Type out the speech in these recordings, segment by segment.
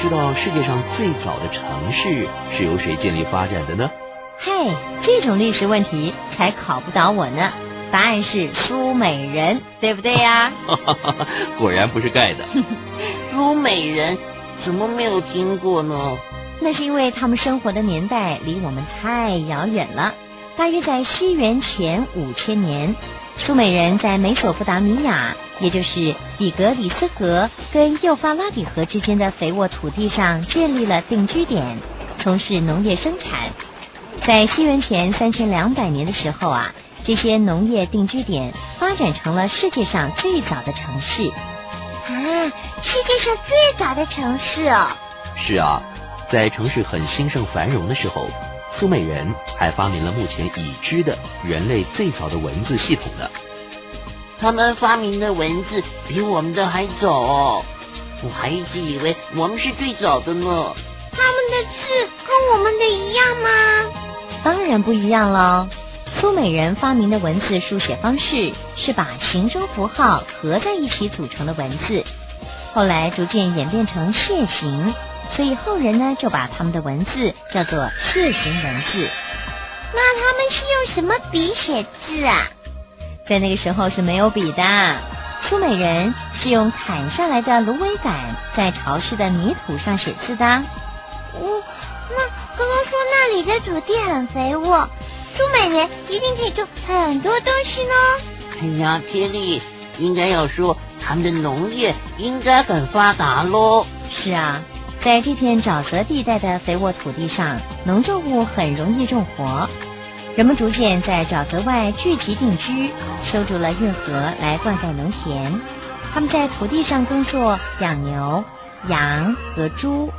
知道世界上最早的城市是由谁建立发展的呢？嗨，这种历史问题才考不倒我呢。答案是苏美人，对不对呀？果然不是盖的。苏美人怎么没有听过呢？那是因为他们生活的年代离我们太遥远了。大约在西元前五千年，苏美人在美索不达米亚，也就是底格里斯河跟幼发拉底河之间的肥沃土地上建立了定居点，从事农业生产。在西元前三千两百年的时候啊，这些农业定居点发展成了世界上最早的城市。啊，世界上最早的城市哦。是啊，在城市很兴盛繁荣的时候，苏美人还发明了目前已知的人类最早的文字系统呢。他们发明的文字比我们的还早哦，我还一直以为我们是最早的呢。他们的字跟我们的一样吗？当然不一样了。苏美人发明的文字书写方式是把形声符号合在一起组成的文字，后来逐渐演变成楔形，所以后人呢就把他们的文字叫做楔形文字。那他们是用什么笔写字啊？在那个时候是没有笔的，苏美人是用砍下来的芦苇杆在潮湿的泥土上写字的。哦，那刚刚说那里的土地很肥沃，苏美人一定可以种很多东西呢。哎呀，天丽，应该要说他们的农业应该很发达喽。是啊，在这片沼泽地带的肥沃土地上，农作物很容易种活。人们逐渐在沼泽外聚集定居，修筑了运河来灌溉农田。他们在土地上耕作，养牛、羊和猪。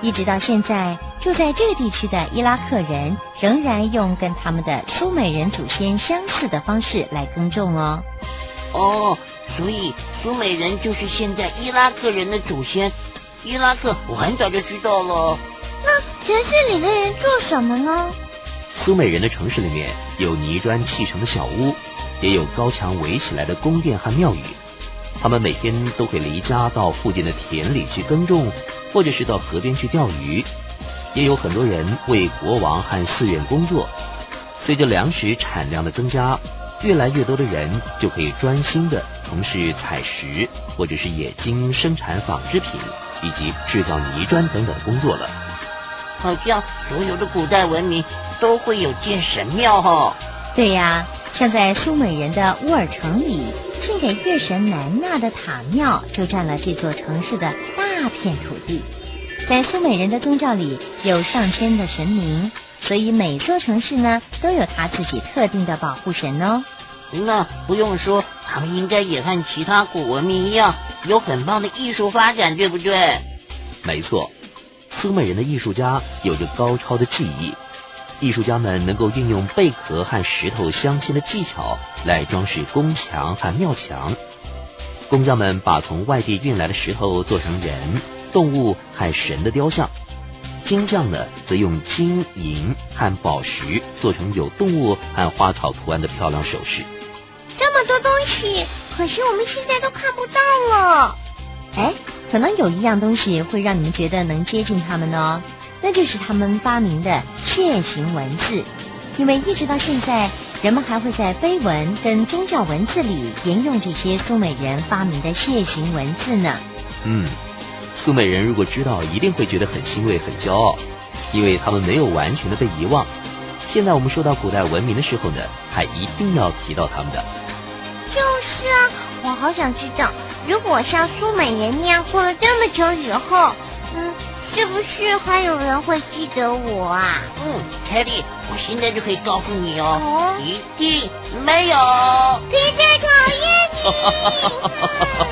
一直到现在，住在这个地区的伊拉克人仍然用跟他们的苏美人祖先相似的方式来耕种哦。哦，所以苏美人就是现在伊拉克人的祖先。伊拉克我很早就知道了。那城市里的人做什么呢？苏美人的城市里面有泥砖砌成的小屋，也有高墙围起来的宫殿和庙宇。他们每天都会离家到附近的田里去耕种。或者是到河边去钓鱼，也有很多人为国王和寺院工作。随着粮食产量的增加，越来越多的人就可以专心的从事采石或者是冶金、生产纺织品以及制造泥砖等等工作了。好像所有的古代文明都会有建神庙哈。对呀，像在苏美人的乌尔城里，献给月神南娜的塔庙就占了这座城市的大片土地。在苏美人的宗教里，有上千的神明，所以每座城市呢都有他自己特定的保护神哦。那不用说，他们应该也和其他古文明一样，有很棒的艺术发展，对不对？没错，苏美人的艺术家有着高超的技艺。艺术家们能够运用贝壳和石头镶嵌的技巧来装饰宫墙和庙墙。工匠们把从外地运来的石头做成人、动物和神的雕像，金匠呢则用金银和宝石做成有动物和花草图案的漂亮首饰。这么多东西，可是我们现在都看不到了。哎，可能有一样东西会让你们觉得能接近他们呢。那就是他们发明的楔形文字，因为一直到现在，人们还会在碑文跟宗教文字里沿用这些苏美人发明的楔形文字呢。嗯，苏美人如果知道，一定会觉得很欣慰、很骄傲，因为他们没有完全的被遗忘。现在我们说到古代文明的时候呢，还一定要提到他们的。就是啊，我好想知道，如果像苏美人那样过了这么久以后，嗯。是不是还有人会记得我啊？嗯，凯莉，我现在就可以告诉你哦，一定没有。皮特讨厌你。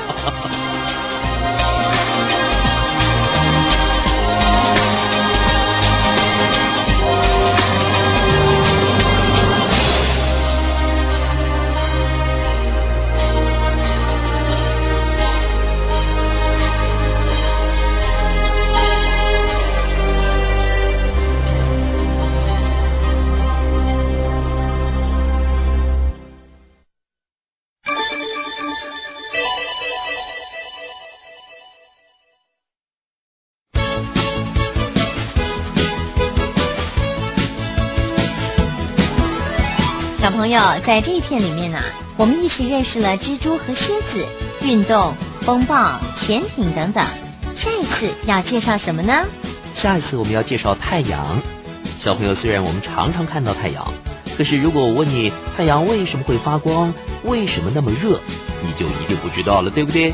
小朋友，在这一片里面呢、我们一起认识了蜘蛛和蝎子、运动、风暴、潜艇等等。下一次要介绍什么呢？下一次我们要介绍太阳。小朋友，虽然我们常常看到太阳，可是如果我问你太阳为什么会发光，为什么那么热，你就一定不知道了，对不对？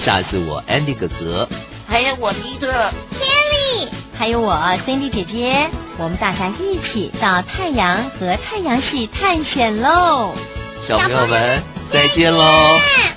下一次我 Andy 哥哥还有我皮特，天里，还有我 Cindy 姐姐，我们大家一起到太阳和太阳系探险喽！小朋友们再见喽。见